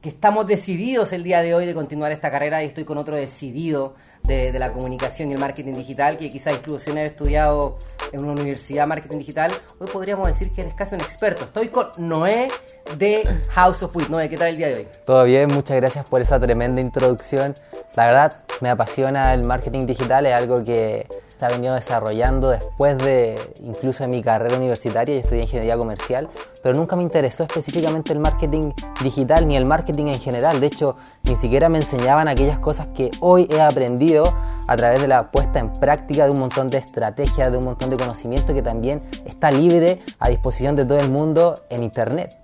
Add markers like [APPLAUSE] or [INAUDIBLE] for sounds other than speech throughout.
que estamos decididos el día de hoy de continuar esta carrera y estoy con otro decidido de, la comunicación y el marketing digital, que quizás incluso sin haber estudiado en una universidad marketing digital, hoy podríamos decir que eres casi un experto. Estoy con Noé de House of Wit. Noé, ¿qué tal el día de hoy? Todo bien, muchas gracias por esa tremenda introducción. La verdad, me apasiona el marketing digital, es algo que se ha venido desarrollando después de incluso mi carrera universitaria, y estudié ingeniería comercial, pero nunca me interesó específicamente el marketing digital ni el marketing en general. De hecho, ni siquiera me enseñaban aquellas cosas que hoy he aprendido a través de la puesta en práctica de un montón de estrategias, de un montón de conocimiento que también está libre a disposición de todo el mundo en Internet.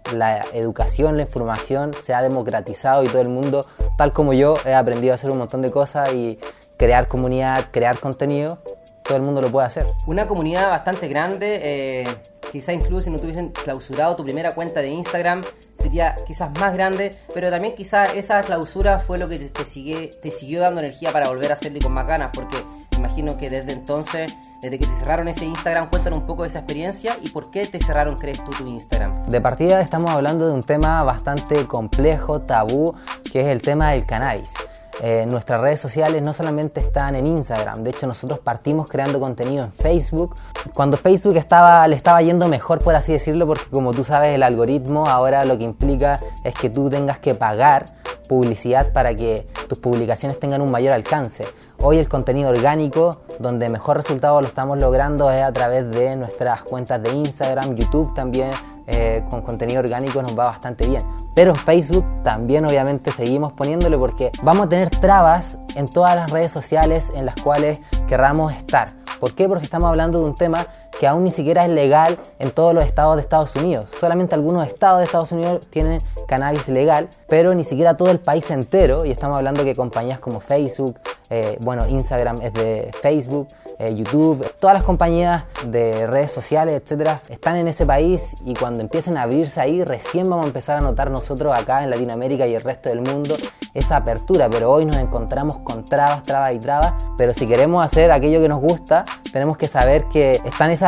Educación, la información se ha democratizado y todo el mundo, tal como yo, he aprendido a hacer un montón de cosas y crear comunidad, crear contenido todo el mundo lo puede hacer. Una comunidad bastante grande, eh, quizá incluso si no tuviesen clausurado tu primera cuenta de Instagram, sería quizás más grande, pero también quizá esa clausura fue lo que te, sigue, te siguió dando energía para volver a hacerlo con más ganas, porque imagino que desde entonces, desde que te cerraron ese Instagram, cuéntanos un poco de esa experiencia y por qué te cerraron, crees tú, tu Instagram. De partida estamos hablando de un tema bastante complejo, tabú, que es el tema del cannabis. Eh, nuestras redes sociales no solamente están en Instagram, de hecho nosotros partimos creando contenido en Facebook. Cuando Facebook estaba, le estaba yendo mejor, por así decirlo, porque como tú sabes el algoritmo ahora lo que implica es que tú tengas que pagar publicidad para que tus publicaciones tengan un mayor alcance. Hoy el contenido orgánico, donde mejor resultado lo estamos logrando es a través de nuestras cuentas de Instagram, YouTube también, eh, con contenido orgánico nos va bastante bien. Pero en Facebook también obviamente seguimos poniéndole porque vamos a tener trabas en todas las redes sociales en las cuales querramos estar. ¿Por qué? Porque estamos hablando de un tema que aún ni siquiera es legal en todos los estados de Estados Unidos. Solamente algunos estados de Estados Unidos tienen cannabis legal, pero ni siquiera todo el país entero. Y estamos hablando que compañías como Facebook, eh, bueno, Instagram es de Facebook, eh, YouTube, todas las compañías de redes sociales, etcétera, están en ese país y cuando empiecen a abrirse ahí, recién vamos a empezar a notar nosotros acá en Latinoamérica y el resto del mundo esa apertura. Pero hoy nos encontramos con trabas, trabas y trabas. Pero si queremos hacer aquello que nos gusta, tenemos que saber que están esas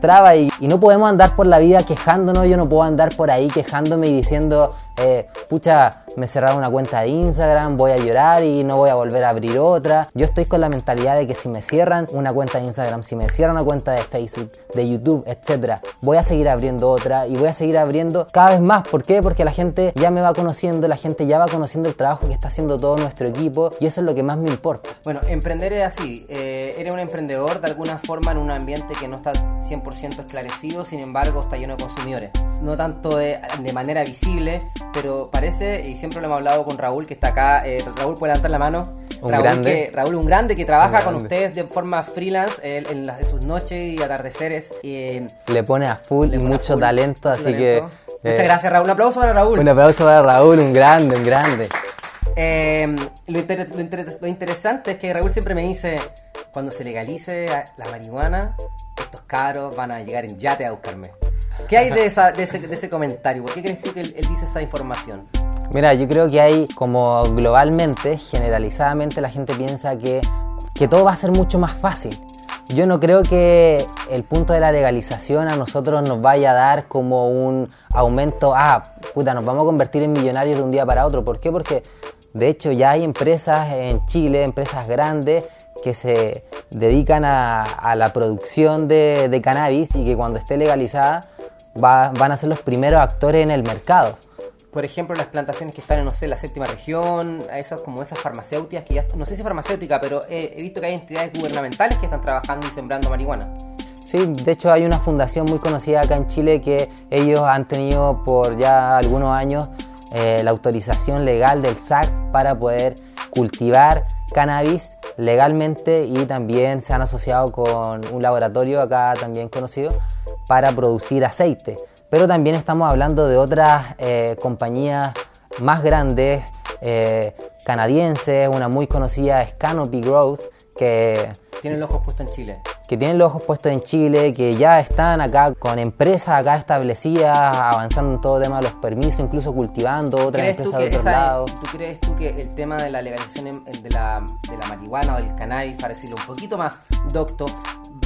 trabas y, no podemos andar por la vida quejándonos. Yo no puedo andar por ahí quejándome y diciendo, eh, pucha, me cerraron una cuenta de Instagram, voy a llorar y no voy a volver a abrir otra. Yo estoy con la mentalidad de que si me cierran una cuenta de Instagram, si me cierran una cuenta de Facebook, de YouTube, etcétera, voy a seguir abriendo otra y voy a seguir abriendo cada vez más. ¿Por qué? Porque la gente ya me va conociendo, la gente ya va conociendo el trabajo que está haciendo todo nuestro equipo y eso es lo que más me importa. Bueno, emprender es así. Eh, eres un emprendedor de alguna forma en un ambiente que no está 100% esclarecido, sin embargo está lleno de consumidores. No tanto de, de manera visible, pero parece, y siempre lo hemos hablado con Raúl, que está acá. Eh, Raúl, puede levantar la mano. Un Raúl, grande. Que, Raúl, un grande que trabaja con ustedes de forma freelance en, las, sus noches y atardeceres. Le pone a full y mucho talento, así que. Muchas eh, gracias, Raúl. Un aplauso para Raúl. Un aplauso para Raúl, un grande, un grande. Eh, lo, interesante es que Raúl siempre me dice, cuando se legalice la marihuana, estos caros van a llegar en yate a buscarme. ¿Qué hay de, ese, comentario? ¿Por qué crees tú que él, dice esa información? Mira, yo creo que hay como globalmente, generalizadamente, la gente piensa que, que todo va a ser mucho más fácil. Yo no creo que el punto de la legalización a nosotros nos vaya a dar como un aumento, ah, puta, nos vamos a convertir en millonarios de un día para otro. ¿Por qué? Porque de hecho ya hay empresas en Chile, empresas grandes, que se dedican a, la producción de, de, cannabis y que cuando esté legalizada van a ser los primeros actores en el mercado. Por ejemplo, las plantaciones que están en, no sé, la séptima región, esas como esas farmacéuticas que ya, no sé si farmacéutica, pero he, visto que hay entidades gubernamentales que están trabajando y sembrando marihuana. Sí, de hecho hay una fundación muy conocida acá en Chile que ellos han tenido por ya algunos años eh, la autorización legal del SAC para poder cultivar cannabis legalmente y también se han asociado con un laboratorio acá también conocido para producir aceite. Pero también estamos hablando de otras eh, compañías más grandes, eh, canadienses, una muy conocida es Canopy Growth, que... Tienen los ojos puestos en Chile. Que tienen los ojos puestos en Chile, que ya están acá con empresas acá establecidas, avanzando en todo tema de los permisos, incluso cultivando otras empresas de otros lados. ¿Tú crees tú que el tema de la legalización de la, de la marihuana o del cannabis, para decirlo un poquito más docto,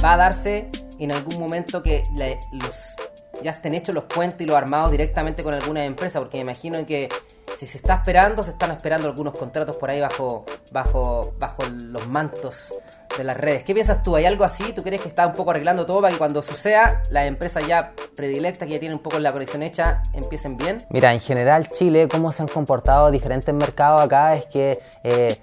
va a darse en algún momento que los, ya estén hechos los puentes y los armados directamente con alguna empresa? Porque me imagino que si se está esperando, se están esperando algunos contratos por ahí bajo, bajo, bajo los mantos de las redes. ¿Qué piensas tú? ¿Hay algo así? ¿Tú crees que está un poco arreglando todo para que cuando suceda las empresas ya predilectas que ya tienen un poco la conexión hecha empiecen bien? Mira, en general Chile, cómo se han comportado diferentes mercados acá es que eh,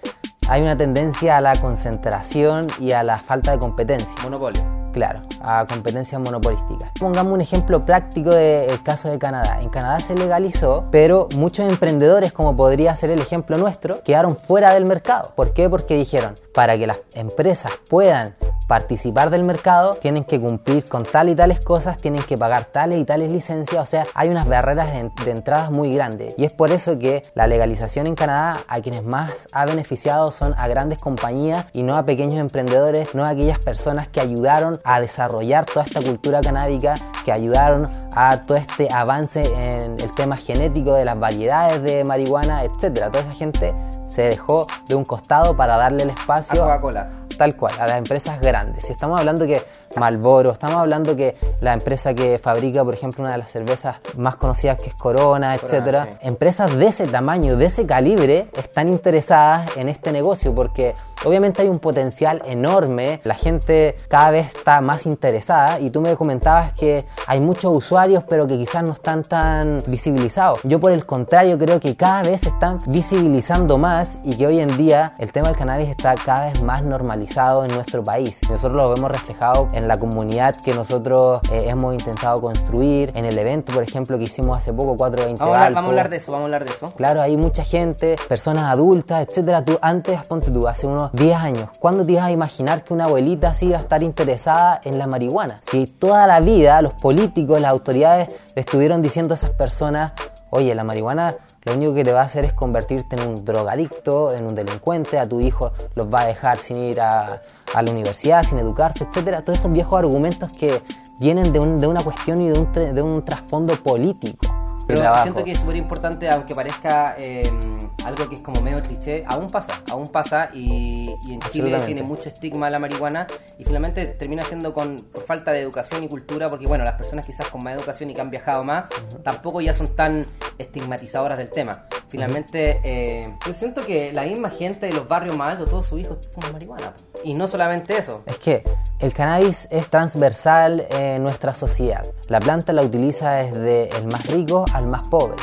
hay una tendencia a la concentración y a la falta de competencia. Monopolio. Claro, a competencias monopolísticas. Pongamos un ejemplo práctico del caso de Canadá. En Canadá se legalizó, pero muchos emprendedores, como podría ser el ejemplo nuestro, quedaron fuera del mercado. ¿Por qué? Porque dijeron, para que las empresas puedan participar del mercado, tienen que cumplir con tal y tales cosas, tienen que pagar tales y tales licencias, o sea, hay unas barreras de, entradas muy grandes. Y es por eso que la legalización en Canadá a quienes más ha beneficiado son a grandes compañías y no a pequeños emprendedores, no a aquellas personas que ayudaron a desarrollar toda esta cultura canábica, que ayudaron a todo este avance en el tema genético de las variedades de marihuana, etcétera. Toda esa gente se dejó de un costado para darle el espacio a Coca-Cola tal cual, a las empresas grandes. Si estamos hablando que Malboro, estamos hablando que la empresa que fabrica, por ejemplo, una de las cervezas más conocidas que es Corona, etcétera, empresas de ese tamaño, de ese calibre, están interesadas en este negocio porque obviamente hay un potencial enorme, la gente cada vez está más interesada y tú me comentabas que hay muchos usuarios pero que quizás no están tan visibilizados. Yo por el contrario creo que cada vez se están visibilizando más y que hoy en día el tema del cannabis está cada vez más normalizado en nuestro país. Nosotros lo vemos reflejado en la comunidad que nosotros eh, hemos intentado construir, en el evento, por ejemplo, que hicimos hace poco, 420 vamos, vamos a hablar de eso, vamos a hablar de eso. Claro, hay mucha gente, personas adultas, etcétera. Tú antes, ponte tú, hace unos 10 años, ¿cuándo te ibas a imaginar que una abuelita así iba a estar interesada en la marihuana? Si toda la vida los políticos, las autoridades le estuvieron diciendo a esas personas, oye, la marihuana lo único que te va a hacer es convertirte en un drogadicto, en un delincuente, a tu hijo los va a dejar sin ir a, la universidad, sin educarse, etcétera. Todos esos viejos argumentos que vienen de, una cuestión y de un, de un trasfondo político. Pero siento que es súper importante, aunque parezca em, algo que es como medio cliché, aún pasa, aún pasa y, en Chile tiene mucho estigma la marihuana y finalmente termina siendo con por falta de educación y cultura, porque bueno, las personas quizás con más educación y que han viajado más, tampoco ya son tan estigmatizadoras del tema. Finalmente, eh, yo siento que la misma gente de los barrios más altos, todos sus hijos fuman marihuana. Y no solamente eso. Es que el cannabis es transversal en nuestra sociedad. La planta la utiliza desde el más rico al más pobre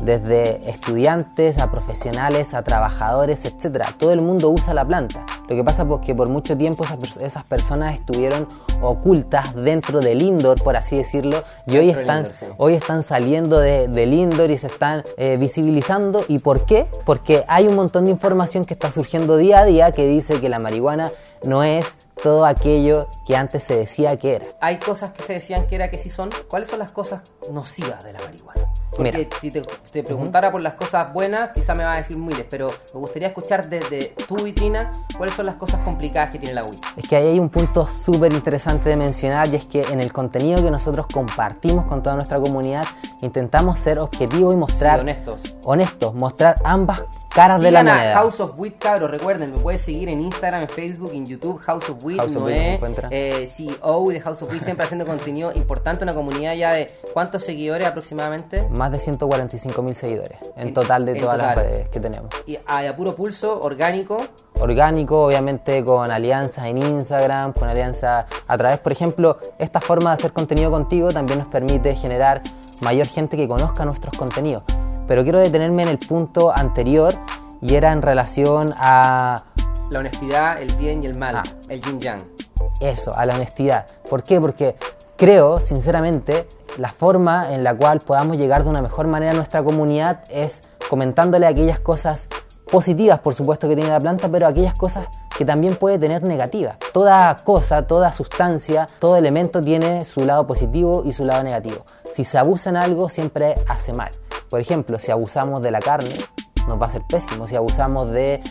desde estudiantes a profesionales, a trabajadores, etc. Todo el mundo usa la planta. Lo que pasa es que por mucho tiempo esas, personas estuvieron ocultas dentro del indoor, por así decirlo, y hoy están, hoy están saliendo de, del indoor y se están eh, visibilizando. ¿Y por qué? Porque hay un montón de información que está surgiendo día a día que dice que la marihuana no es todo aquello que antes se decía que era. Hay cosas que se decían que era que sí son. ¿Cuáles son las cosas nocivas de la marihuana? Porque si te, preguntara por las cosas buenas, quizá me va a decir miles, pero me gustaría escuchar desde tu vitrina cuáles son las cosas complicadas que tiene la UI. Es que ahí hay un punto súper interesante de mencionar y es que en el contenido que nosotros compartimos con toda nuestra comunidad intentamos ser objetivos y mostrar... honestos. Honestos, mostrar ambas caras de la moneda. House of Wheat, cabros, recuerden, me puedes seguir en Instagram, en Facebook, en YouTube, House of Wheat, Noé, eh, CEO de House of Wheat, siempre haciendo contenido importante, una comunidad ya de ¿cuántos seguidores aproximadamente? Más de 145 mil seguidores en, total de todas las redes que tenemos. Y a, puro pulso, orgánico. Orgánico, obviamente con alianzas en Instagram, con alianzas a través, por ejemplo, esta forma de hacer contenido contigo también nos permite generar mayor gente que conozca nuestros contenidos. Pero quiero detenerme en el punto anterior y era en relación a... La honestidad, el bien y el mal, ah. el yin yang. Eso, a la honestidad. ¿Por qué? Porque creo, sinceramente, la forma en la cual podamos llegar de una mejor manera a nuestra comunidad es comentándole aquellas cosas positivas, por supuesto, que tiene la planta, pero aquellas cosas que también puede tener negativas. Toda cosa, toda sustancia, todo elemento tiene su lado positivo y su lado negativo. Si se abusa en algo, siempre hace mal. Por ejemplo, si abusamos de la carne, nos va a ser pésimo. Si abusamos de,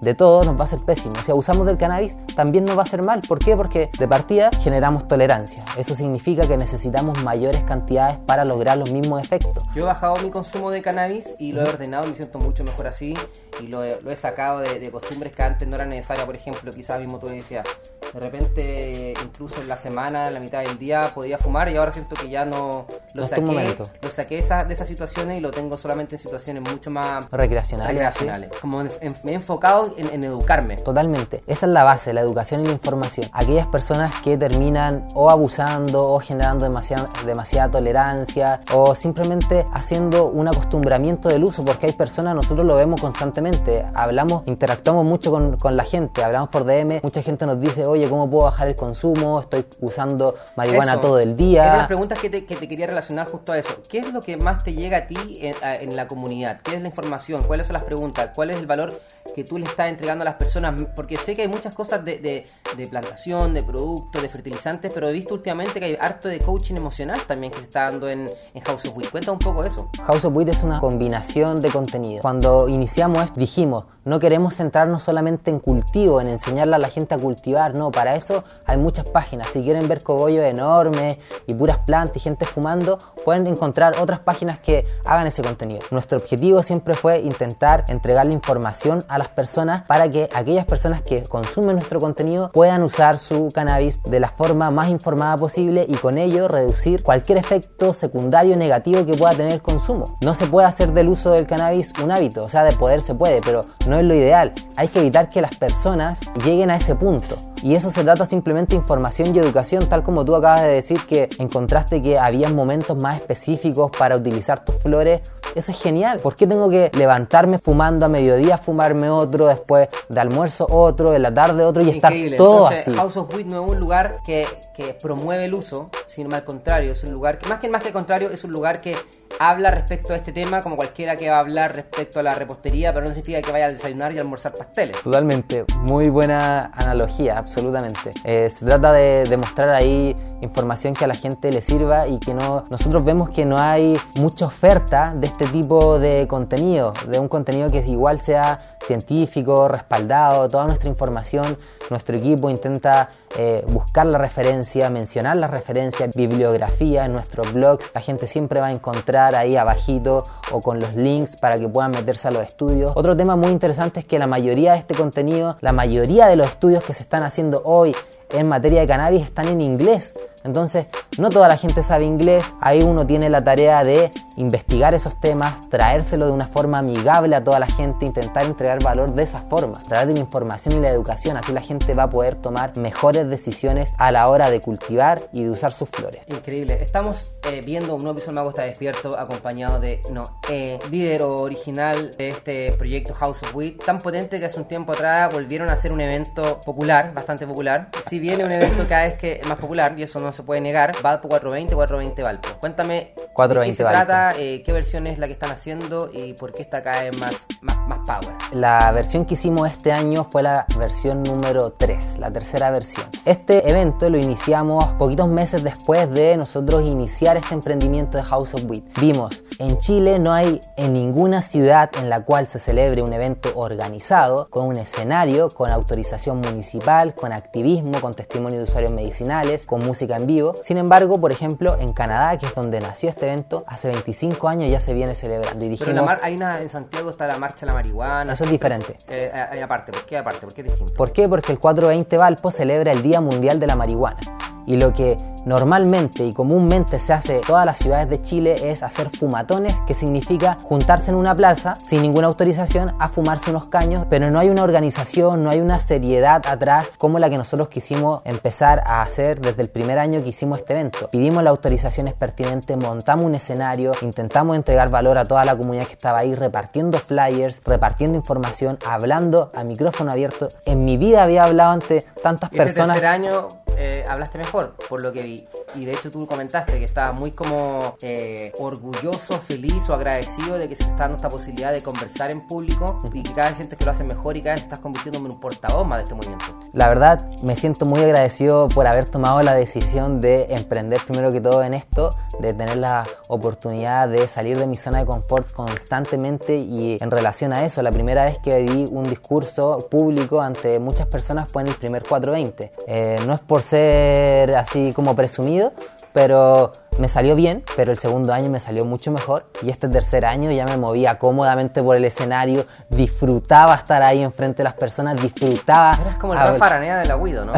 de, todo. Eh, nos va a ser pésimo. Si abusamos del cannabis, también nos va a hacer mal. ¿Por qué? Porque de partida generamos tolerancia. Eso significa que necesitamos mayores cantidades para lograr los mismos efectos. Yo he bajado mi consumo de cannabis y lo he ordenado, me siento mucho mejor así y lo he, lo he sacado de, de, costumbres que antes no eran necesarias. Por ejemplo, quizás mismo tú decías, De repente, incluso en la semana, en la mitad del día, podía fumar y ahora siento que ya no lo No saqué, lo saqué esa- de esas situaciones y lo tengo solamente en situaciones mucho más Recreacional. recreacionales. Como en- en- me he enfocado en, en educarme. Totalmente. Esa es la base, la educación y la información. Aquellas personas que terminan o abusando o generando demasiada, demasiada tolerancia o simplemente haciendo un acostumbramiento del uso, porque hay personas, nosotros lo vemos constantemente, hablamos, interactuamos mucho con, con la gente, hablamos por DM, mucha gente nos dice, oye, ¿cómo puedo bajar el consumo? Estoy usando marihuana Eso. todo el Es de día. las preguntas que te, que te quería relacionar justo a eso. ¿Qué es lo que más te llega a ti en, en la comunidad? ¿Qué es la información? ¿Cuáles son las preguntas? ¿Cuál es el valor que tú le estás entregando a las personas? Porque sé que hay muchas cosas de, plantación, de productos, de fertilizantes, pero he visto últimamente que hay harto de coaching emocional también que se está dando en, en House of Weed. Cuenta un poco eso. House of Wheat es una combinación de contenido. Cuando iniciamos esto, dijimos, no queremos centrarnos solamente en cultivo, en enseñarle a la gente a cultivar, no, para eso hay muchas páginas. Si quieren ver cogollos enormes y puras plantas y gente fumando, pueden encontrar otras páginas que hagan ese contenido. Nuestro objetivo siempre fue intentar entregarle información a personas para que aquellas personas que consumen nuestro contenido puedan usar su cannabis de la forma más informada posible y con ello reducir cualquier efecto secundario negativo que pueda tener el consumo. No se puede hacer del uso del cannabis un hábito, o sea, de poder se puede, pero no es lo ideal. Hay que evitar que las personas lleguen a ese punto. Y eso se trata simplemente de información y educación, tal como tú acabas de decir que encontraste que había momentos más específicos para utilizar tus flores. Eso es genial. ¿Por qué tengo que levantarme fumando a mediodía, fumarme otro, después de almuerzo otro, en la tarde otro y estar Increíble. todo Entonces, así? House of Weed no es un lugar que, que promueve el uso, sino al contrario, es un lugar que, más que más que el contrario, es un lugar que habla respecto a este tema como cualquiera que va a hablar respecto a la repostería, pero no significa que vaya a desayunar y almorzar pasteles. Totalmente, muy buena analogía, absolutamente. Eh, se trata de demostrar ahí información que a la gente le sirva y que no nosotros vemos que no hay mucha oferta de este tipo de contenido, de un contenido que igual sea científico, respaldado, toda nuestra información, nuestro equipo intenta eh, buscar la referencia, mencionar la referencia, bibliografía en nuestros blogs, la gente siempre va a encontrar ahí abajito o con los links para que puedan meterse a los estudios. Otro tema muy interesante es que la mayoría de este contenido, la mayoría de los estudios que se están haciendo hoy en materia de cannabis están en inglés. Entonces, no toda la gente sabe inglés. Ahí uno tiene la tarea de investigar esos temas, traérselo de una forma amigable a toda la gente, intentar entregar valor de esa forma, de la información y la educación. Así la gente va a poder tomar mejores decisiones a la hora de cultivar y de usar sus flores. Increíble. Estamos eh, viendo un nuevo episodio Mago está despierto acompañado de Noé, líder original de este proyecto House of Weed, tan potente que hace un tiempo atrás volvieron a hacer un evento popular, bastante popular. Si viene un evento cada vez que es más popular, y eso no se puede negar, Valpo 420, 420 Valpo. Cuéntame 420 de qué se Valpo. trata, eh, qué versión es la que están haciendo y por qué está cada vez más, más, más power. La versión que hicimos este año fue la versión número 3, la tercera versión. Este evento lo iniciamos poquitos meses después de nosotros iniciar este emprendimiento de House of Weed. Vimos, en Chile no hay en ninguna ciudad en la cual se celebre un evento organizado, con un escenario, con autorización municipal, con activismo, con testimonio de usuarios medicinales, con música en vivo. Sin embargo, por ejemplo, en Canadá, que es donde nació este evento, hace 25 años ya se viene celebrando. Y Pero la dijimos, mar- hay una en Santiago está la marcha de la marihuana. Eso es diferente. Eh, eh, aparte, ¿por qué aparte? ¿Por qué es distinto? ¿Por qué? Porque el 420 Valpo celebra el Día Mundial de la Marihuana. Y lo que normalmente y comúnmente se hace en todas las ciudades de Chile es hacer fumatones, que significa juntarse en una plaza sin ninguna autorización a fumarse unos caños, pero no hay una organización, no hay una seriedad atrás como la que nosotros quisimos empezar a hacer desde el primer año que hicimos este evento. Pidimos las autorizaciones pertinentes, montamos un escenario, intentamos entregar valor a toda la comunidad que estaba ahí, repartiendo flyers, repartiendo información, hablando a micrófono abierto. En mi vida había hablado ante tantas Este personas. tercer año eh, hablaste mejor, por lo que vi. Y de hecho tú comentaste que estabas muy como eh, orgulloso, feliz o agradecido de que se te está dando esta posibilidad de conversar en público y que cada vez sientes que lo haces mejor y cada vez estás convirtiéndome en un portavoz más de este movimiento. La verdad, me siento muy agradecido por haber tomado la decisión de emprender primero que todo en esto, de tener la oportunidad de salir de mi zona de confort constantemente y en relación a eso, la primera vez que di un discurso público ante muchas personas fue en el primer 420. Eh, no es por ser así como presumido, pero me salió bien, pero el segundo año me salió mucho mejor y este tercer año ya me movía cómodamente por el escenario, disfrutaba estar ahí enfrente de las personas, disfrutaba... Eras como el Rafa Araneda de la Guido, ¿no?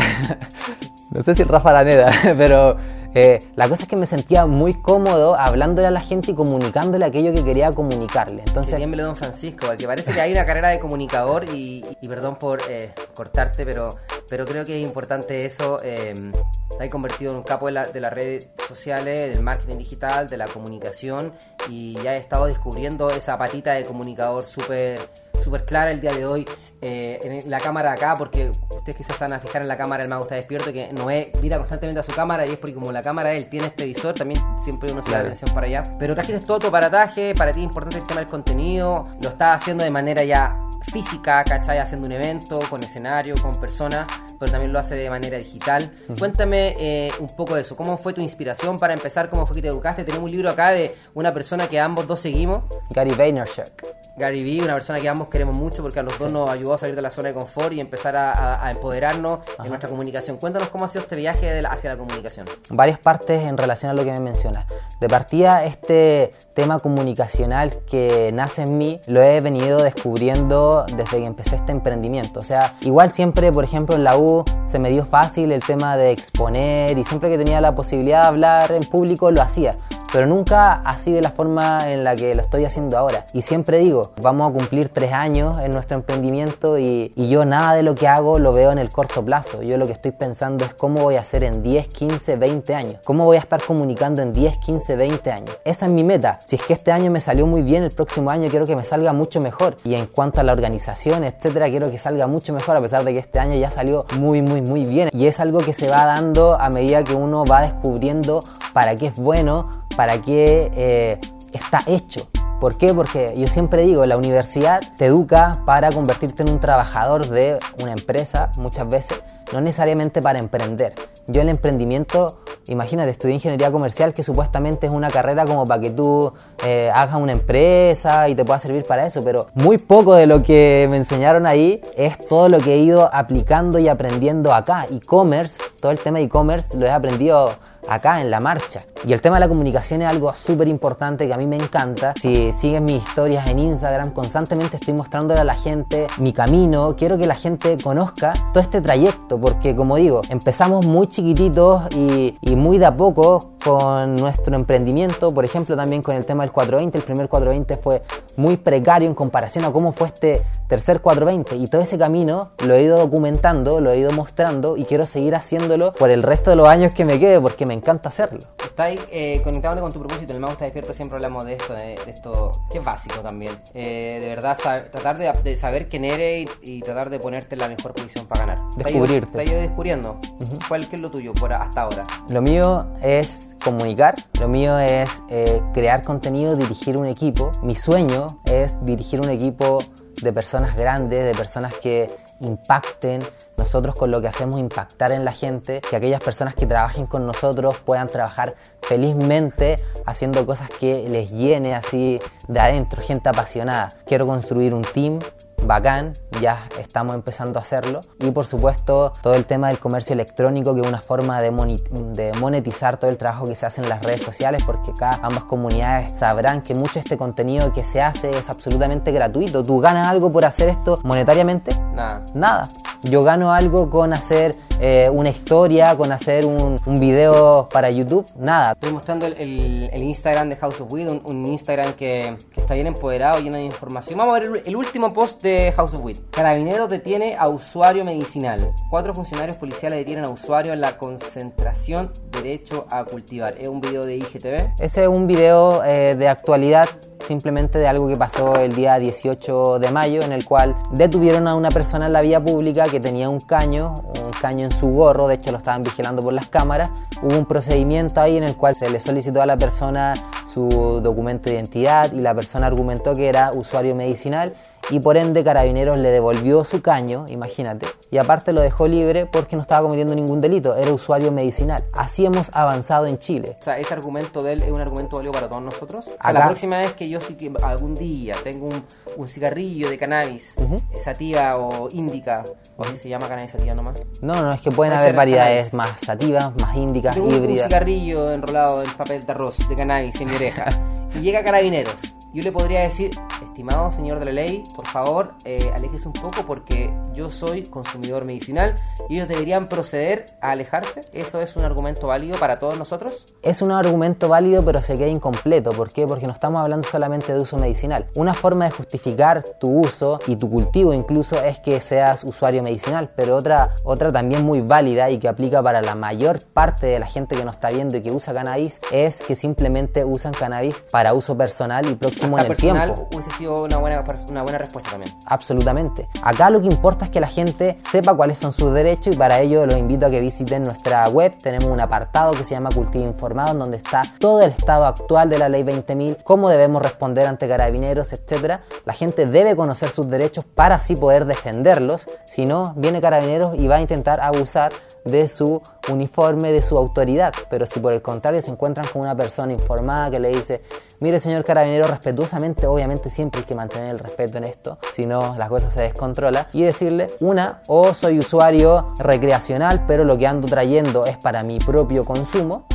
[LAUGHS] no sé si el Rafa Araneda, [LAUGHS] pero eh, la cosa es que me sentía muy cómodo hablándole a la gente y comunicándole aquello que quería comunicarle. Entonces, bien don Francisco, porque parece que hay una carrera de comunicador y, perdón por eh, cortarte, pero, pero creo que es importante eso. Eh, te has convertido en un capo de, la, de las redes sociales, del marketing digital, de la comunicación y ya he estado descubriendo esa patita de comunicador súper súper clara el día de hoy eh, en la cámara acá, porque ustedes quizás van a fijar en la cámara el mago está despierto, que Noé mira constantemente a su cámara y es porque como la cámara él tiene este visor, también siempre uno se da atención para allá. Pero trajiste todo tu aparataje, para ti es importante el tema del contenido, lo estás haciendo de manera ya física, ¿cachai? Haciendo un evento, con escenario, con personas, pero también lo hace de manera digital. Cuéntame eh, un poco de eso. ¿Cómo fue tu inspiración para empezar? ¿Cómo fue que te educaste? Tenemos un libro acá de una persona que ambos dos seguimos. Gary Vaynerchuk. Gary Vee, una persona que ambos queremos mucho porque a los dos nos ayudó a salir de la zona de confort y empezar a, empoderarnos en nuestra comunicación. Cuéntanos cómo ha sido este viaje hacia la comunicación. Varias partes en relación a lo que me mencionas. De partida, este tema comunicacional que nace en mí lo he venido descubriendo desde que empecé este emprendimiento. O sea, igual siempre, por ejemplo, en la U se me dio fácil el tema de exponer y siempre que tenía la posibilidad de hablar en público lo hacía pero nunca así de la forma en la que lo estoy haciendo ahora. Y siempre digo, vamos a cumplir tres años en nuestro emprendimiento y, yo nada de lo que hago lo veo en el corto plazo. Yo lo que estoy pensando es cómo voy a hacer en 10, 15, 20 años. Cómo voy a estar comunicando en 10, 15, 20 años. Esa es mi meta. Si es que este año me salió muy bien, el próximo año quiero que me salga mucho mejor. Y en cuanto a la organización, etcétera, quiero que salga mucho mejor a pesar de que este año ya salió muy, muy, muy bien. Y es algo que se va dando a medida que uno va descubriendo para qué es bueno, para qué eh, está hecho. ¿Por qué? Porque yo siempre digo, la universidad te educa para convertirte en un trabajador de una empresa muchas veces, no necesariamente para emprender. Yo el emprendimiento, imagínate, estudié ingeniería comercial que supuestamente es una carrera como para que tú eh, hagas una empresa y te pueda servir para eso, pero muy poco de lo que me enseñaron ahí es todo lo que he ido aplicando y aprendiendo acá. E-commerce, todo el tema de e-commerce lo he aprendido acá en la marcha. Y el tema de la comunicación es algo súper importante que a mí me encanta. Si siguen mis historias en Instagram, constantemente estoy mostrándole a la gente mi camino. Quiero que la gente conozca todo este trayecto, porque como digo, empezamos muy chiquititos y, y muy de a poco con nuestro emprendimiento. Por ejemplo, también con el tema del 420. El primer 420 fue muy precario en comparación a cómo fue este tercer 420. Y todo ese camino lo he ido documentando, lo he ido mostrando y quiero seguir haciéndolo por el resto de los años que me quede, porque me encanta hacerlo. Estás eh, conectándote con tu propósito. El Mago está despierto siempre hablamos de esto, de, esto que es básico también. Eh, de verdad, tratar de, saber quién eres y, tratar de ponerte en la mejor posición para ganar. Descubrirte. Estás ido descubriendo. ¿Cuál es lo tuyo por hasta ahora? Lo mío es comunicar, lo mío es eh, crear contenido, dirigir un equipo. Mi sueño es dirigir un equipo de personas grandes, de personas que impacten, nosotros con lo que hacemos impactar en la gente, que aquellas personas que trabajen con nosotros puedan trabajar felizmente haciendo cosas que les llene así de adentro, gente apasionada. Quiero construir un team bacán, ya estamos empezando a hacerlo. Y por supuesto todo el tema del comercio electrónico, que es una forma de, monetizar todo el trabajo que se hace en las redes sociales, porque acá ambas comunidades sabrán que mucho de este contenido que se hace es absolutamente gratuito. ¿Tú ganas algo por hacer esto monetariamente? Nada. Nada. Yo gano algo con hacer eh, una historia, con hacer un, video para YouTube, nada. Estoy mostrando el, Instagram de House of Weed, un, Instagram que, está bien empoderado, lleno de información. Vamos a ver el, último post de House of Weed. Carabineros detiene a usuario medicinal. Cuatro funcionarios policiales detienen a usuario en la concentración derecho a cultivar. Es un video de IGTV. Ese es un video eh, de actualidad simplemente de algo que pasó el día 18 de mayo en el cual detuvieron a una persona en la vía pública que tenía un caño, caño en su gorro, de hecho lo estaban vigilando por las cámaras. Hubo un procedimiento ahí en el cual se le solicitó a la persona su documento de identidad y la persona argumentó que era usuario medicinal y por ende Carabineros le devolvió su caño, imagínate, y aparte lo dejó libre porque no estaba cometiendo ningún delito, era usuario medicinal. Así hemos avanzado en Chile. O sea, ese argumento de él es un argumento válido para todos nosotros. O sea, Acá- la próxima vez que yo que algún día tengo un, un cigarrillo de cannabis, sativa o índica, o así se llama cannabis sativa nomás. No, no, es que pueden Puede haber variedades cannabis. más sativas, más índicas, Tengo un, híbridas. cigarrillo enrolado en papel de arroz de cannabis en mi oreja [LAUGHS] y llega Carabineros. Yo le podría decir, estimado señor de la ley, por favor, eh, aléjese un poco porque yo soy consumidor medicinal y ellos deberían proceder a alejarse. ¿Eso es un argumento válido para todos nosotros? Es un argumento válido pero se queda incompleto. ¿Por qué? Porque no estamos hablando solamente de uso medicinal. Una forma de justificar tu uso y tu cultivo incluso es que seas usuario medicinal, pero otra, otra también muy válida y que aplica para la mayor parte de la gente que nos está viendo y que usa cannabis es que simplemente usan cannabis para uso personal y próximo Hasta en el personal tiempo. Una buena, una buena respuesta también. Absolutamente. Acá lo que importa es que la gente sepa cuáles son sus derechos y para ello los invito a que visiten nuestra web. Tenemos un apartado que se llama Cultivo Informado en donde está todo el estado actual de la ley 20.000, cómo debemos responder ante carabineros, etc. La gente debe conocer sus derechos para así poder defenderlos. Si no, viene carabineros y va a intentar abusar de su uniforme, de su autoridad. Pero si por el contrario se encuentran con una persona informada que le dice, mire señor carabinero, respetuosamente, obviamente siempre hay que mantener el respeto en esto, si no las cosas se descontrolan, y decirle, una, o soy usuario recreacional, pero lo que ando trayendo es para mi propio consumo,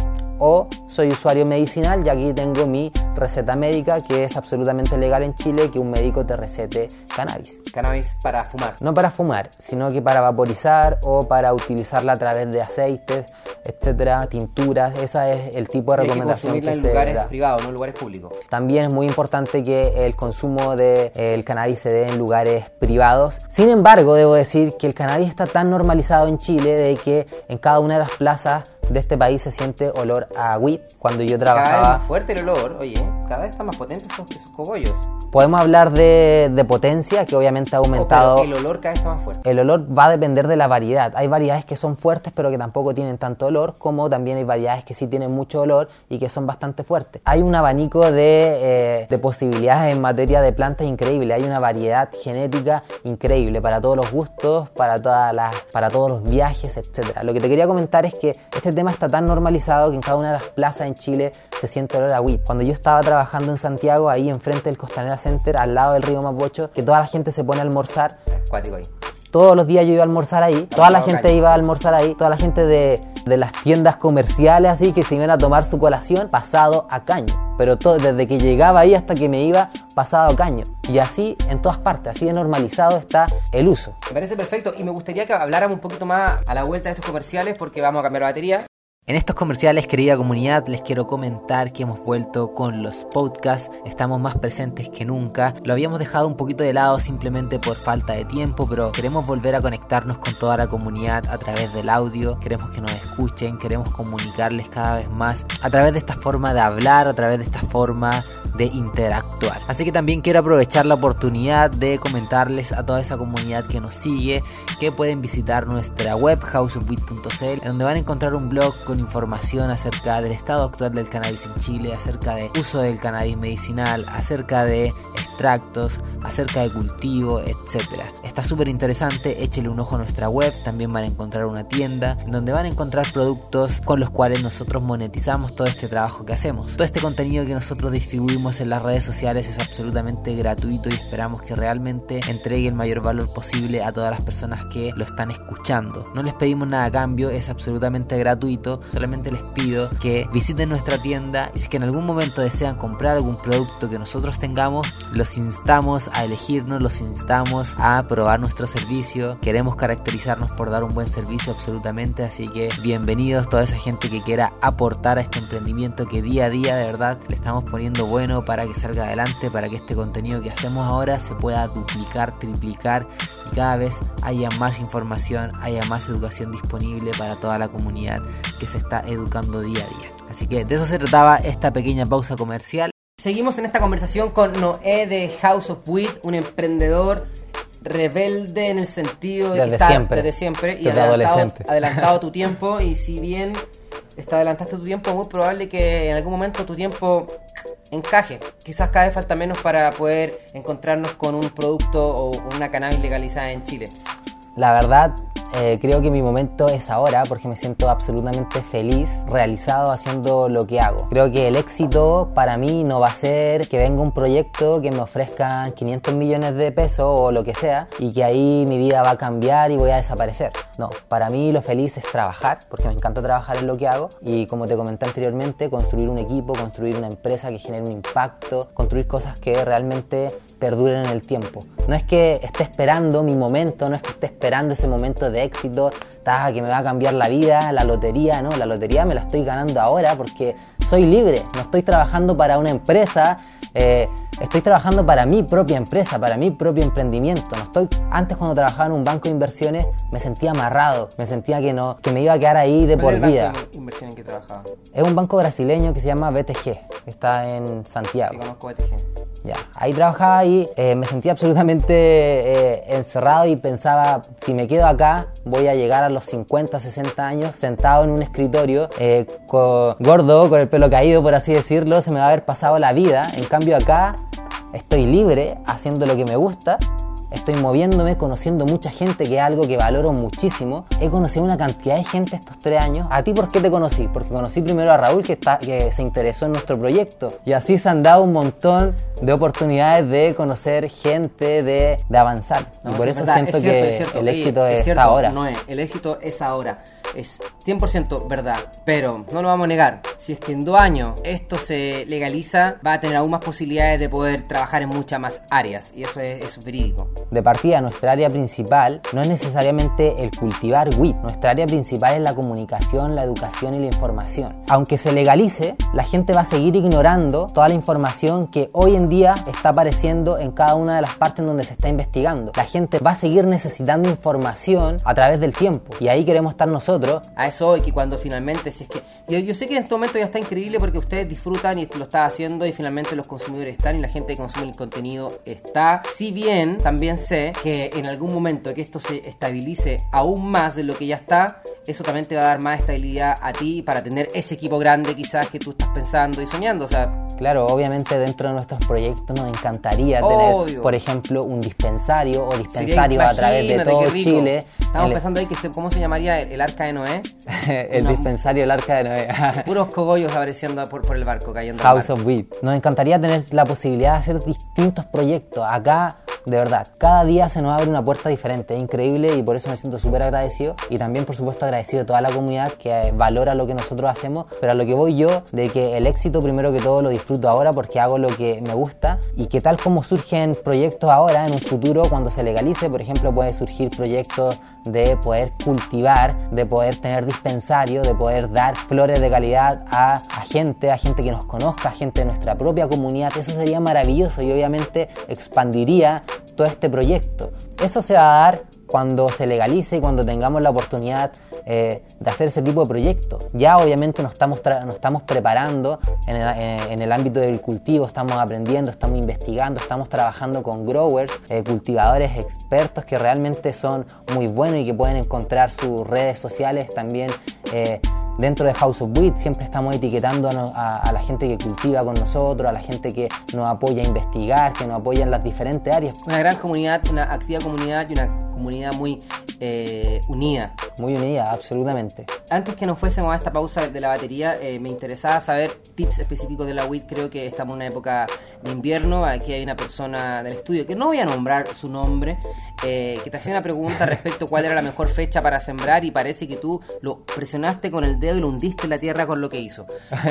o soy usuario medicinal y aquí tengo mi receta médica que es absolutamente legal en Chile que un médico te recete cannabis. Cannabis para fumar. No para fumar, sino que para vaporizar o para utilizarla a través de aceites, etcétera, tinturas. Esa es el tipo de que recomendación consumirla que en se lugares da. privados, no en lugares públicos. También es muy importante que el consumo del cannabis se dé en lugares privados. Sin embargo, debo decir que el cannabis está tan normalizado en Chile de que en cada una de las plazas de este país se siente olor a weed. Cuando yo Cada vez trabajaba, más fuerte el olor, oye, cada vez están más potentes esos, esos cogollos. podemos hablar de, de potencia, que obviamente ha Oh, aumentado. pero el olor cada vez está más fuerte. El olor va a depender de la variedad. Hay variedades que son fuertes pero que tampoco tienen tanto olor, como también hay variedades que sí tienen mucho olor y que son bastante fuertes. Hay un abanico de, eh, de posibilidades en materia de plantas increíble. Hay una variedad genética increíble para todos los gustos, para, todas las, para todos los viajes, etc. Lo que te quería comentar es que este tema está tan normalizado que en cada una de las plazas en Chile se siente olor a weed. Cuando yo estaba trabajando en Santiago, ahí enfrente del Costanera Center, al lado del río Mapocho, que toda la gente se pone a almorzar Acuático ahí. todos los días yo iba a almorzar ahí, toda la gente caño, iba a almorzar ahí, toda la gente de, de las tiendas comerciales así que se iban a tomar su colación pasado a caño. Pero todo, desde que llegaba ahí hasta que me iba pasado a caño. Y así en todas partes, así de normalizado está el uso. Me parece perfecto y me gustaría que habláramos un poquito más a la vuelta de estos comerciales porque vamos a cambiar la batería. En estos comerciales, querida comunidad, les quiero comentar que hemos vuelto con los podcasts, estamos más presentes que nunca. Lo habíamos dejado un poquito de lado simplemente por falta de tiempo, pero queremos volver a conectarnos con toda la comunidad a través del audio, queremos que nos escuchen, queremos comunicarles cada vez más a través de esta forma de hablar, a través de esta forma de interactuar. Así que también quiero aprovechar la oportunidad de comentarles a toda esa comunidad que nos sigue que pueden visitar nuestra web houseofwheat.cl en donde van a encontrar un blog con información acerca del estado actual del cannabis en Chile, acerca de uso del cannabis medicinal, acerca de extractos, acerca de cultivo, etcétera. Está súper interesante, échele un ojo a nuestra web, también van a encontrar una tienda en donde van a encontrar productos con los cuales nosotros monetizamos todo este trabajo que hacemos. Todo este contenido que nosotros distribuimos en las redes sociales es absolutamente gratuito y esperamos que realmente entregue el mayor valor posible a todas las personas que lo están escuchando. No les pedimos nada a cambio, es absolutamente gratuito, solamente les pido que visiten nuestra tienda y si que en algún momento desean comprar algún producto que nosotros tengamos, los instamos a elegirnos, los instamos a probar nuestro servicio. Queremos caracterizarnos por dar un buen servicio absolutamente, así que bienvenidos toda esa gente que quiera aportar a este emprendimiento que día a día de verdad le estamos poniendo bueno para que salga adelante, para que este contenido que hacemos ahora se pueda duplicar, triplicar y cada vez haya más información, haya más educación disponible para toda la comunidad que se está educando día a día. Así que de eso se trataba esta pequeña pausa comercial. Seguimos en esta conversación con Noé de House of Wheat, un emprendedor rebelde en el sentido de Desde que está siempre. desde siempre y adelantado, adolescente. adelantado tu [LAUGHS] tiempo y si bien está adelantaste tu tiempo, muy probable que en algún momento tu tiempo encaje. Quizás cada vez falta menos para poder encontrarnos con un producto o con una cannabis legalizada en Chile. La verdad, eh, creo que mi momento es ahora porque me siento absolutamente feliz, realizado haciendo lo que hago. Creo que el éxito para mí no va a ser que venga un proyecto que me ofrezcan 500 millones de pesos o lo que sea y que ahí mi vida va a cambiar y voy a desaparecer. No, para mí lo feliz es trabajar porque me encanta trabajar en lo que hago y como te comenté anteriormente, construir un equipo, construir una empresa que genere un impacto, construir cosas que realmente perduren en el tiempo. No es que esté esperando mi momento, no es que esté esperando ese momento de éxito, que me va a cambiar la vida, la lotería, no, la lotería me la estoy ganando ahora porque soy libre, no estoy trabajando para una empresa, eh, estoy trabajando para mi propia empresa, para mi propio emprendimiento. No estoy, antes cuando trabajaba en un banco de inversiones me sentía amarrado, me sentía que no, que me iba a quedar ahí de por vida. Es inversión que trabajaba? Es un banco brasileño que se llama BTG, está en Santiago. Sí, conozco BTG. Ya, ahí trabajaba y eh, me sentía absolutamente eh, encerrado y pensaba, si me quedo acá, voy a llegar a los 50, 60 años sentado en un escritorio, eh, gordo, con el pelo caído, por así decirlo, se me va a haber pasado la vida. En cambio acá estoy libre, haciendo lo que me gusta estoy moviéndome, conociendo mucha gente, que es algo que valoro muchísimo. He conocido una cantidad de gente estos tres años. ¿A ti por qué te conocí? Porque conocí primero a Raúl, que, está, que se interesó en nuestro proyecto. Y así se han dado un montón de oportunidades de conocer gente, de, de avanzar. y por eso siento que el éxito es, está ahora. No es, el éxito es ahora. Es 100% verdad. Pero no lo vamos a negar. Si es que en dos años esto se legaliza, va a tener aún más posibilidades de poder trabajar en muchas más áreas. Y eso es, es verídico. De partida, nuestra área principal no es necesariamente el cultivar WIP. Nuestra área principal es la comunicación, la educación y la información. Aunque se legalice, la gente va a seguir ignorando toda la información que hoy en día está apareciendo en cada una de las partes donde se está investigando. La gente va a seguir necesitando información a través del tiempo. Y ahí queremos estar nosotros. A eso hoy, que cuando finalmente, si es que. Yo, yo sé que en este momento ya está increíble porque ustedes disfrutan y lo están haciendo y finalmente los consumidores están y la gente que consume el contenido está. Si bien también sé que en algún momento que esto se estabilice aún más de lo que ya está, eso también te va a dar más estabilidad a ti para tener ese equipo grande quizás que tú estás pensando y soñando. O sea, claro, obviamente dentro de nuestros proyectos nos encantaría tener, por ejemplo, un dispensario o dispensario a través de todo Chile. Estamos pensando ahí que cómo se llamaría el, arca de Noé. [LAUGHS] el dispensario, el arca de Noé. [LAUGHS] puros cogollos apareciendo por, por el barco, cayendo. House of Weed. Nos encantaría tener la posibilidad de hacer distintos proyectos. Acá de verdad, cada día se nos abre una puerta diferente, increíble y por eso me siento súper agradecido y también por supuesto agradecido a toda la comunidad que valora lo que nosotros hacemos, pero a lo que voy yo, de que el éxito primero que todo lo disfruto ahora porque hago lo que me gusta y que tal como surgen proyectos ahora, en un futuro cuando se legalice, por ejemplo, puede surgir proyectos de poder cultivar, de poder tener dispensario, de poder dar flores de calidad a, a gente, a gente que nos conozca, a gente de nuestra propia comunidad, eso sería maravilloso y obviamente expandiría todo este proyecto. Eso se va a dar cuando se legalice y cuando tengamos la oportunidad eh, de hacer ese tipo de proyectos. Ya obviamente nos estamos, nos estamos preparando en el, en el, ámbito del cultivo, estamos aprendiendo, estamos investigando, estamos trabajando con growers, eh, cultivadores expertos que realmente son muy buenos y que pueden encontrar sus redes sociales también. Eh, dentro de House of Wheat siempre estamos etiquetando a, la gente que cultiva con nosotros, a la gente que nos apoya a investigar, que nos apoya en las diferentes áreas. Una gran comunidad, una activa comunidad y una comunidad muy eh, unida. Muy unida, absolutamente. Antes que nos fuésemos a esta pausa de la batería, eh, me interesaba saber tips específicos de la WIT. Creo que estamos en una época de invierno. Aquí hay una persona del estudio que no voy a nombrar su nombre, eh, que te hacía una pregunta respecto a cuál era la mejor fecha para sembrar y parece que tú lo presionaste con el dedo y lo hundiste en la tierra con lo que hizo.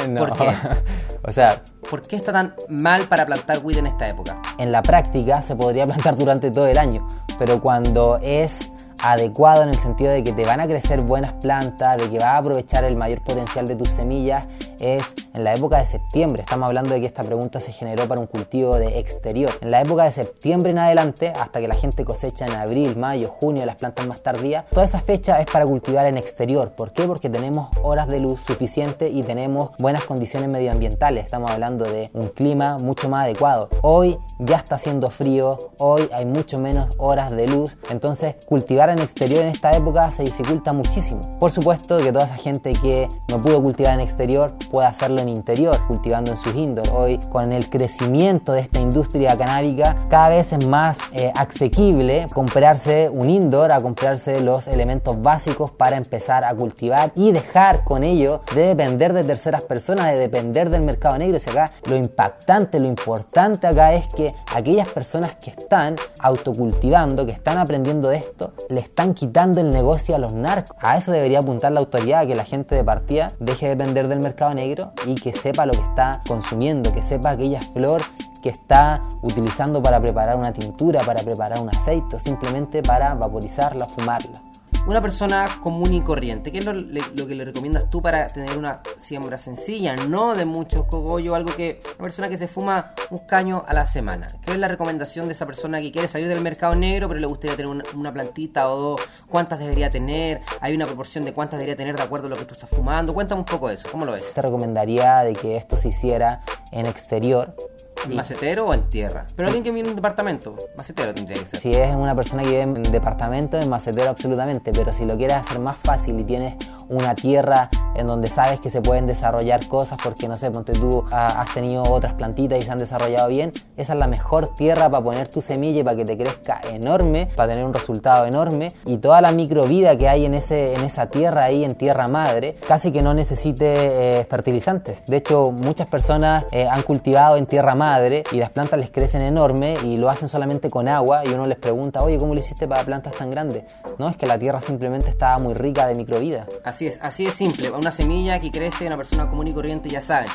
no. ¿Por qué? [LAUGHS] o sea, ¿por qué está tan mal para plantar WIT en esta época? En la práctica se podría [LAUGHS] plantar durante todo el año, pero cuando es adecuado en el sentido de que te van a crecer buenas plantas, de que vas a aprovechar el mayor potencial de tus semillas, es en la época de septiembre. Estamos hablando de que esta pregunta se generó para un cultivo de exterior. En la época de septiembre en adelante, hasta que la gente cosecha en abril, mayo, junio, las plantas más tardías, toda esa fecha es para cultivar en exterior. ¿Por qué? Porque tenemos horas de luz suficiente y tenemos buenas condiciones medioambientales. Estamos hablando de un clima mucho más adecuado. Hoy ya está haciendo frío, hoy hay mucho menos horas de luz, entonces cultivar en exterior en esta época se dificulta muchísimo. Por supuesto que toda esa gente que no pudo cultivar en exterior puede hacerlo en interior, cultivando en sus indoor. Hoy con el crecimiento de esta industria canábica cada vez es más eh, asequible comprarse un indoor a comprarse los elementos básicos para empezar a cultivar y dejar con ello de depender de terceras personas, de depender del mercado negro. Y acá lo impactante, lo importante acá es que aquellas personas que están autocultivando, que están aprendiendo de esto, le están quitando el negocio a los narcos. A eso debería apuntar la autoridad, que la gente de partida deje de depender del mercado negro y que sepa lo que está consumiendo, que sepa aquella flor que está utilizando para preparar una tintura, para preparar un aceite o simplemente para vaporizarla, fumarla una persona común y corriente, ¿qué es lo, que le recomiendas tú para tener una siembra sencilla, no de muchos cogollos, algo que una persona que se fuma un caño a la semana? ¿Qué es la recomendación de esa persona que quiere salir del mercado negro, pero le gustaría tener una, plantita o dos? ¿Cuántas debería tener? ¿Hay una proporción de cuántas debería tener de acuerdo a lo que tú estás fumando? Cuéntame un poco de eso, ¿cómo lo ves? Te recomendaría de que esto se hiciera en exterior, ¿En macetero o en tierra? Pero alguien que vive en un departamento, macetero tendría que ser. Si es una persona que vive en departamento, en macetero absolutamente, pero si lo quieres hacer más fácil y tienes una tierra en donde sabes que se pueden desarrollar cosas porque no sé, ponte tú has tenido otras plantitas y se han desarrollado bien, esa es la mejor tierra para poner tu semilla y para que te crezca enorme, para tener un resultado enorme y toda la microvida que hay en, ese, en esa tierra ahí, en tierra madre, casi que no necesite eh, fertilizantes. De hecho, muchas personas eh, han cultivado en tierra madre y las plantas les crecen enorme y lo hacen solamente con agua y uno les pregunta, oye, ¿cómo lo hiciste para plantas tan grandes? No, es que la tierra simplemente estaba muy rica de microvida. Así es, así es simple. Una semilla que crece, una persona común y corriente ya sabe.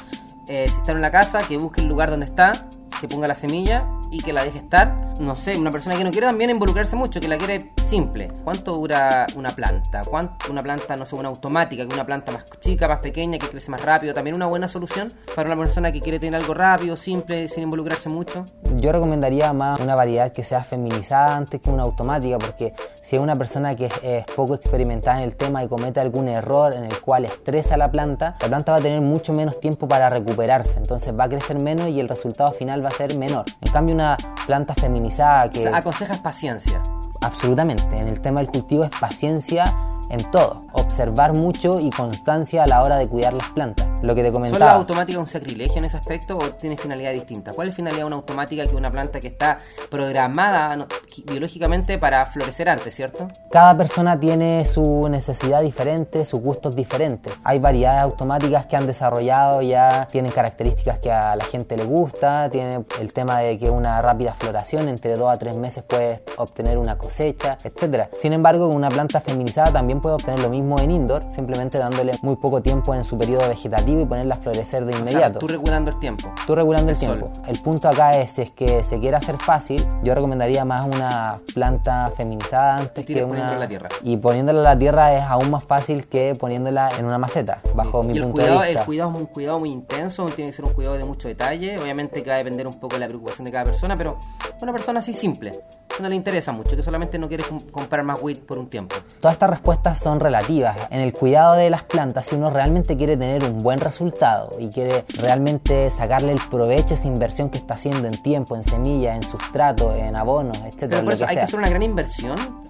Eh, si está en la casa, que busque el lugar donde está, que ponga la semilla y que la deje estar. No sé, una persona que no quiere también involucrarse mucho, que la quiere simple. ¿Cuánto dura una planta? ¿Cuánto una planta, no sé, una automática, que una planta más chica, más pequeña, que crece más rápido? También una buena solución para una persona que quiere tener algo rápido, simple, sin involucrarse mucho. Yo recomendaría más una variedad que sea feminizada antes que una automática, porque si es una persona que es, poco experimentada en el tema y comete algún error en el cual estresa la planta, la planta va a tener mucho menos tiempo para recuperarse, entonces va a crecer menos y el resultado final va a ser menor. En cambio, una planta feminizada que... aconsejas paciencia. Absolutamente. En el tema del cultivo es paciencia en todo. Observar mucho y constancia a la hora de cuidar las plantas. Lo que te comentaba. ¿Son las automáticas un sacrilegio en ese aspecto o tiene finalidad distinta? ¿Cuál es la finalidad de una automática que una planta que está programada biológicamente para florecer antes, cierto? Cada persona tiene su necesidad diferente, sus gustos diferentes. Hay variedades automáticas que han desarrollado ya, tienen características que a la gente le gusta, tiene el tema de que una rápida floración, entre 2 a 3 meses puedes obtener una cosecha, etc. Sin embargo, una planta feminizada también puede obtener lo mismo en indoor, simplemente dándole muy poco tiempo en su periodo vegetativo y ponerla a florecer de inmediato. tú regulando el tiempo. Tú regulando el, tiempo. El punto acá es, es que se quiere hacer fácil, yo recomendaría más una planta feminizada antes que una... En la tierra. Y poniéndola en la tierra es aún más fácil que poniéndola en una maceta, bajo mi punto de vista. El cuidado es un cuidado muy intenso, tiene que ser un cuidado de mucho detalle, obviamente que va a depender un poco de la preocupación de cada persona, pero una persona así simple, que no le interesa mucho, que solamente no quiere comprar más weed por un tiempo. Toda esta respuesta son relativas. En el cuidado de las plantas, si uno realmente quiere tener un buen resultado y quiere realmente sacarle el provecho a esa inversión que está haciendo en tiempo, en semillas, en sustrato, en abonos, etcétera. Pero hay que hacer una gran inversión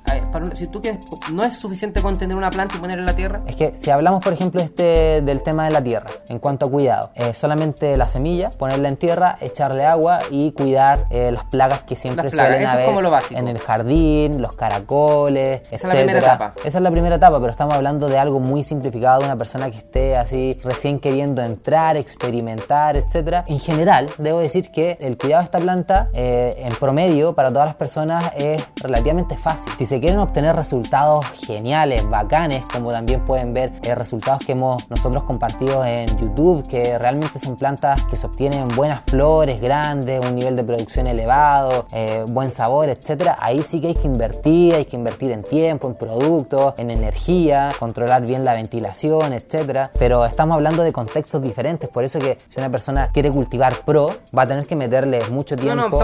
si tú quieres, no es suficiente con tener una planta y ponerla en la tierra. Es que si hablamos, por ejemplo, este, del tema de la tierra, en cuanto a cuidado, eh, solamente la semilla, ponerla en tierra, echarle agua y cuidar eh, las plagas que siempre suelen haber en el jardín, los caracoles, Esa es la primera etapa. Esa es la primera etapa, pero estamos hablando de algo muy simplificado de una persona que esté así recién queriendo entrar, experimentar, etcétera. En general, debo decir que el cuidado de esta planta, eh, en promedio, para todas las personas es relativamente fácil. Si se quieren obtener resultados geniales, bacanes, como también pueden ver eh, resultados que hemos nosotros compartido en YouTube, que realmente son plantas que se obtienen buenas flores grandes, un nivel de producción elevado, eh, buen sabor, etcétera. Ahí sí que hay que invertir, hay que invertir en tiempo, en productos, en energía, controlar bien la ventilación, etcétera. Pero estamos hablando de contextos diferentes, por eso que si una persona quiere cultivar pro, va a tener que meterle mucho tiempo,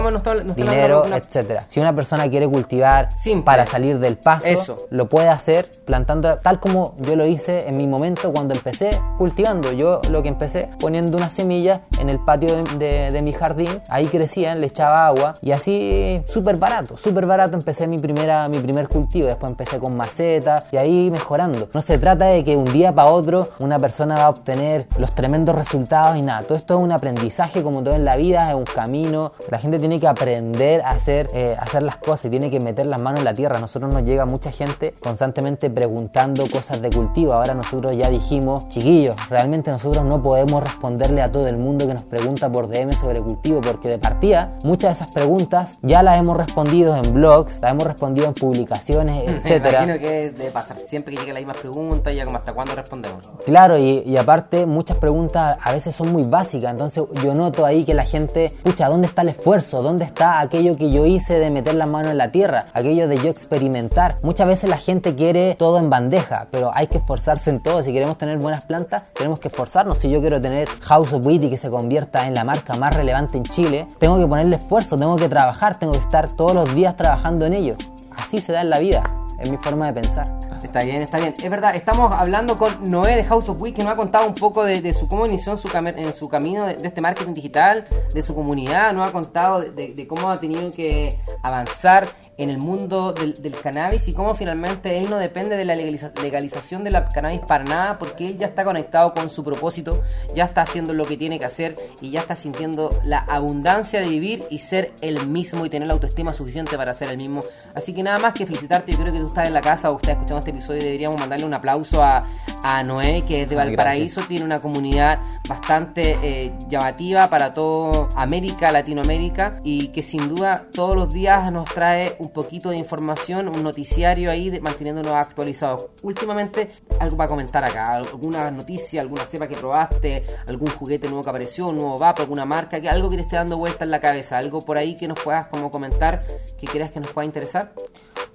dinero, etcétera. Si una persona quiere cultivar para salir salir del paso, Eso. lo puede hacer plantando tal como yo lo hice en mi momento cuando empecé cultivando. Yo lo que empecé poniendo unas semillas en el patio de, de- de mi jardín, ahí crecían, le echaba agua y así súper barato, súper barato empecé mi, primera, mi primer cultivo, después empecé con maceta y ahí mejorando. No se trata de que un día para otro una persona va a obtener los tremendos resultados y nada, todo esto es un aprendizaje como todo en la vida, es un camino, la gente tiene que aprender a hacer, eh, hacer las cosas y tiene que meter las manos en la tierra. A nosotros nos llega mucha gente constantemente preguntando cosas de cultivo, ahora nosotros ya dijimos, chiquillos, realmente nosotros no podemos responderle a todo el mundo que nos pregunta por DM sobre cultivo, porque de partida muchas de esas preguntas ya las hemos respondido en blogs, las hemos respondido en publicaciones, [LAUGHS] Me etcétera. imagino que debe pasar siempre que llega la misma pregunta y ya como hasta cuándo respondemos. Claro, y, y aparte muchas preguntas a veces son muy básicas, entonces yo noto ahí que la gente, pucha, ¿dónde está el esfuerzo? ¿Dónde está aquello que yo hice de meter la mano en la tierra? Aquello de yo experimentar. Muchas veces la gente quiere todo en bandeja, pero hay que esforzarse en todo. Si queremos tener buenas plantas, tenemos que esforzarnos. Si yo quiero tener House of Wheat y que se convierta en la marca más relevante en Chile, tengo que ponerle esfuerzo, tengo que trabajar, tengo que estar todos los días trabajando en ello. Así se da en la vida, es mi forma de pensar. Está bien, está bien. Es verdad, estamos hablando con Noé de House of Week, que nos ha contado un poco de, su cómo inició en su, en su camino de, este marketing digital, de su comunidad, nos ha contado de, cómo ha tenido que avanzar en el mundo del, cannabis y cómo finalmente él no depende de la legaliza- legalización de la cannabis para nada, porque él ya está conectado con su propósito, ya está haciendo lo que tiene que hacer y ya está sintiendo la abundancia de vivir y ser el mismo y tener la autoestima suficiente para ser el mismo. Así que nada más que felicitarte, yo creo que tú estás en la casa o estás escuchando este episodio deberíamos mandarle un aplauso a, a Noé, que es de Ah, Valparaíso, tiene una comunidad bastante eh, llamativa para todo América, Latinoamérica y que sin duda todos los días nos trae un poquito de información, un noticiario ahí de, manteniéndonos actualizados. Últimamente, algo para comentar acá, alguna noticia, alguna cepa que probaste, algún juguete nuevo que apareció, un nuevo vapo, alguna marca, que algo que te esté dando vuelta en la cabeza, algo por ahí que nos puedas como comentar, que creas que nos pueda interesar.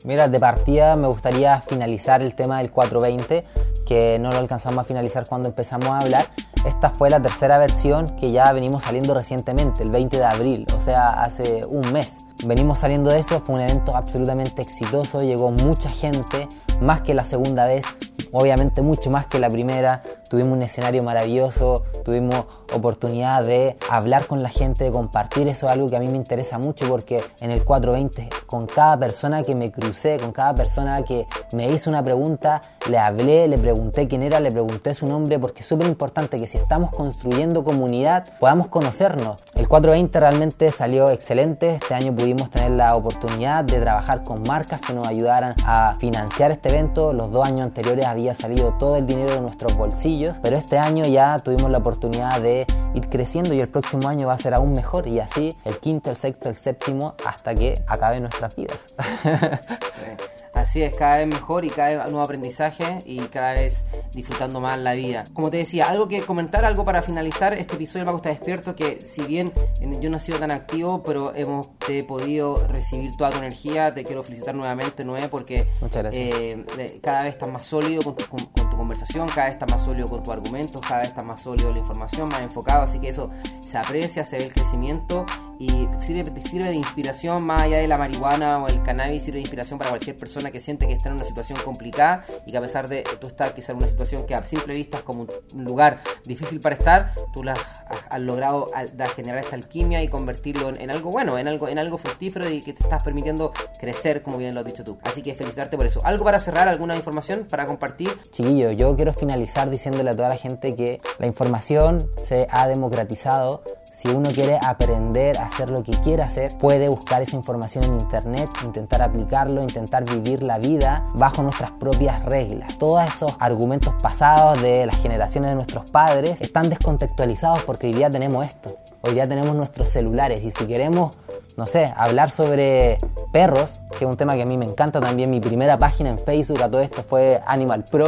Mira, de partida me gustaría finalizar el tema del 420, que no lo alcanzamos a finalizar cuando empezamos a hablar. Esta fue la tercera versión que ya venimos saliendo recientemente, el 20 de abril, o sea, hace un mes. Venimos saliendo de eso, fue un evento absolutamente exitoso, llegó mucha gente, más que la segunda vez, obviamente mucho más que la primera. Tuvimos un escenario maravilloso, tuvimos oportunidad de hablar con la gente, de compartir. Eso es algo que a mí me interesa mucho porque en el 420, con cada persona que me crucé, con cada persona que me hizo una pregunta, le hablé, le pregunté quién era, le pregunté su nombre, porque es súper importante que si estamos construyendo comunidad podamos conocernos. El 420 realmente salió excelente. Este año pudimos tener la oportunidad de trabajar con marcas que nos ayudaran a financiar este evento. Los dos años anteriores había salido todo el dinero de nuestros bolsillos, pero este año ya tuvimos la oportunidad de ir creciendo y el próximo año va a ser aún mejor y así el quinto, el sexto, el séptimo hasta que acaben nuestras vidas. [LAUGHS] Así es, cada vez mejor y cada vez nuevo aprendizaje y cada vez disfrutando más la vida. Como te decía, algo que comentar, algo para finalizar este episodio del Mago está despierto, que si bien en- yo no he sido tan activo, pero hemos te he podido recibir toda tu energía, te quiero felicitar nuevamente, Noé, porque eh, cada vez estás más sólido con tu, con, con tu conversación, cada vez estás más sólido con tus argumentos, cada vez estás más sólido la información, más enfocado, así que eso se aprecia, se ve el crecimiento y sirve, sirve de inspiración más allá de la marihuana o el cannabis, sirve de inspiración para cualquier persona que siente que está en una situación complicada y que a pesar de tú estar quizá en una situación que a simple vista es como un- lugar difícil para estar, tú la has, has logrado generar esta alquimia y convertirlo en, en algo bueno, en algo, en algo fructífero y que te estás permitiendo crecer, como bien lo has dicho tú. Así que felicitarte por eso. ¿Algo para cerrar? ¿Alguna información para compartir? Chiquillo, yo quiero finalizar diciéndole a toda la gente que la información se ha democratizado. Si uno quiere aprender a hacer lo que quiere hacer, puede buscar esa información en internet, intentar aplicarlo, intentar vivir la vida bajo nuestras propias reglas. Todos esos argumentos pasados de las generaciones de nuestros padres están descontextualizados porque hoy día tenemos esto. Hoy día tenemos nuestros celulares y si queremos, no sé, hablar sobre perros, que es un tema que a mí me encanta también, mi primera página en Facebook a todo esto fue Animal Pro,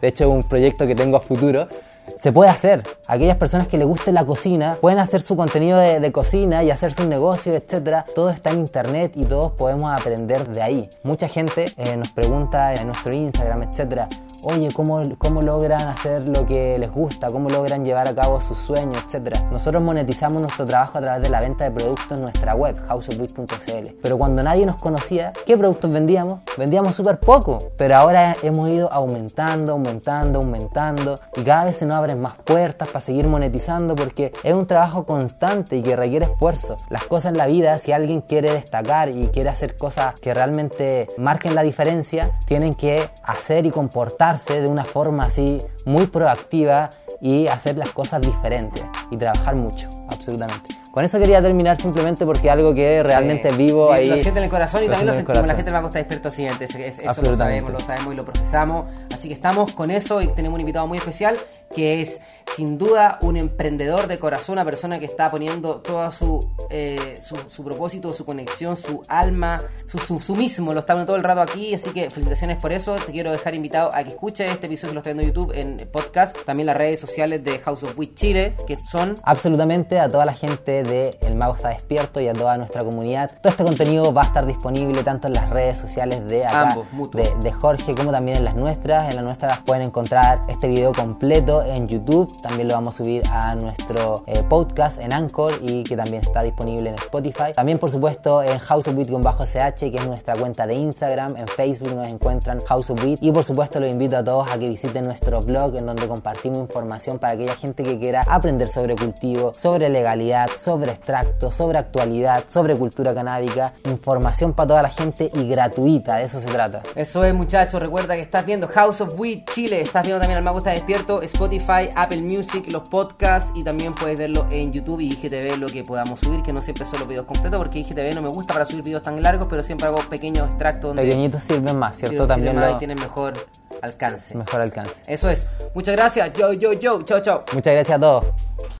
de hecho un proyecto que tengo a futuro. Se puede hacer. Aquellas personas que les guste la cocina pueden hacer su contenido de, cocina y hacer sus negocios, etcétera. Todo está en internet y todos podemos aprender de ahí. Mucha gente eh, nos pregunta en nuestro Instagram, etcétera. Oye, ¿cómo, ¿cómo logran hacer lo que les gusta? ¿Cómo logran llevar a cabo sus sueños, etcétera? Nosotros monetizamos nuestro trabajo a través de la venta de productos en nuestra web, houseofwit.cl. Pero cuando nadie nos conocía, ¿qué productos vendíamos? Vendíamos súper poco, pero ahora hemos ido aumentando, aumentando, aumentando y cada vez se nos abren más puertas para seguir monetizando porque es un trabajo constante y que requiere esfuerzo. Las cosas en la vida, si alguien quiere destacar y quiere hacer cosas que realmente marquen la diferencia, tienen que hacer y comportarse de una forma así muy proactiva y hacer las cosas diferentes y trabajar mucho, absolutamente. Con eso quería terminar simplemente porque algo que realmente vivo ahí. Lo siente en el corazón y también lo sentimos la gente de la Costa Despierto Siguiente. Eso lo sabemos, lo sabemos y lo procesamos. Así que estamos con eso y tenemos un invitado muy especial que es sin duda un emprendedor de corazón, una persona que está poniendo todo su, eh, su, propósito, su conexión, su alma, su, su, mismo, lo está poniendo todo el rato aquí, así que felicitaciones por eso. Te quiero dejar invitado a que escuches este episodio que lo está viendo en YouTube, en podcast, también las redes sociales de House of Wit Chile, que son... Absolutamente a toda la gente de El Mago está despierto y a toda nuestra comunidad. Todo este contenido va a estar disponible tanto en las redes sociales de acá, de, de Jorge, como también en las nuestras. En las nuestras pueden encontrar este video completo en YouTube también lo vamos a subir a nuestro eh, podcast en Anchor y que también está disponible en Spotify. También, por supuesto, en House of Beat-ch, que es nuestra cuenta de Instagram. En Facebook nos encuentran House of Beat. Y por supuesto, los invito a todos a que visiten nuestro blog en donde compartimos información para aquella gente que quiera aprender sobre cultivo, sobre legalidad, sobre extracto, sobre actualidad, sobre cultura canábica. Información para toda la gente y gratuita, de eso se trata. Eso es, muchachos. Recuerda que estás viendo House of Weed Chile. Estás viendo también al Mago está despierto, Spotify, Apple Music, los podcasts y también puedes verlo en YouTube y IGTV lo que podamos subir, que no siempre son los videos completos porque IGTV no me gusta para subir videos tan largos, pero siempre hago pequeños extractos donde Pequeñitos sirven más, ¿cierto? También lo... tienen mejor alcance. Mejor alcance. Eso es. Muchas gracias. Yo, yo, yo. Chao, chao. Muchas gracias a todos.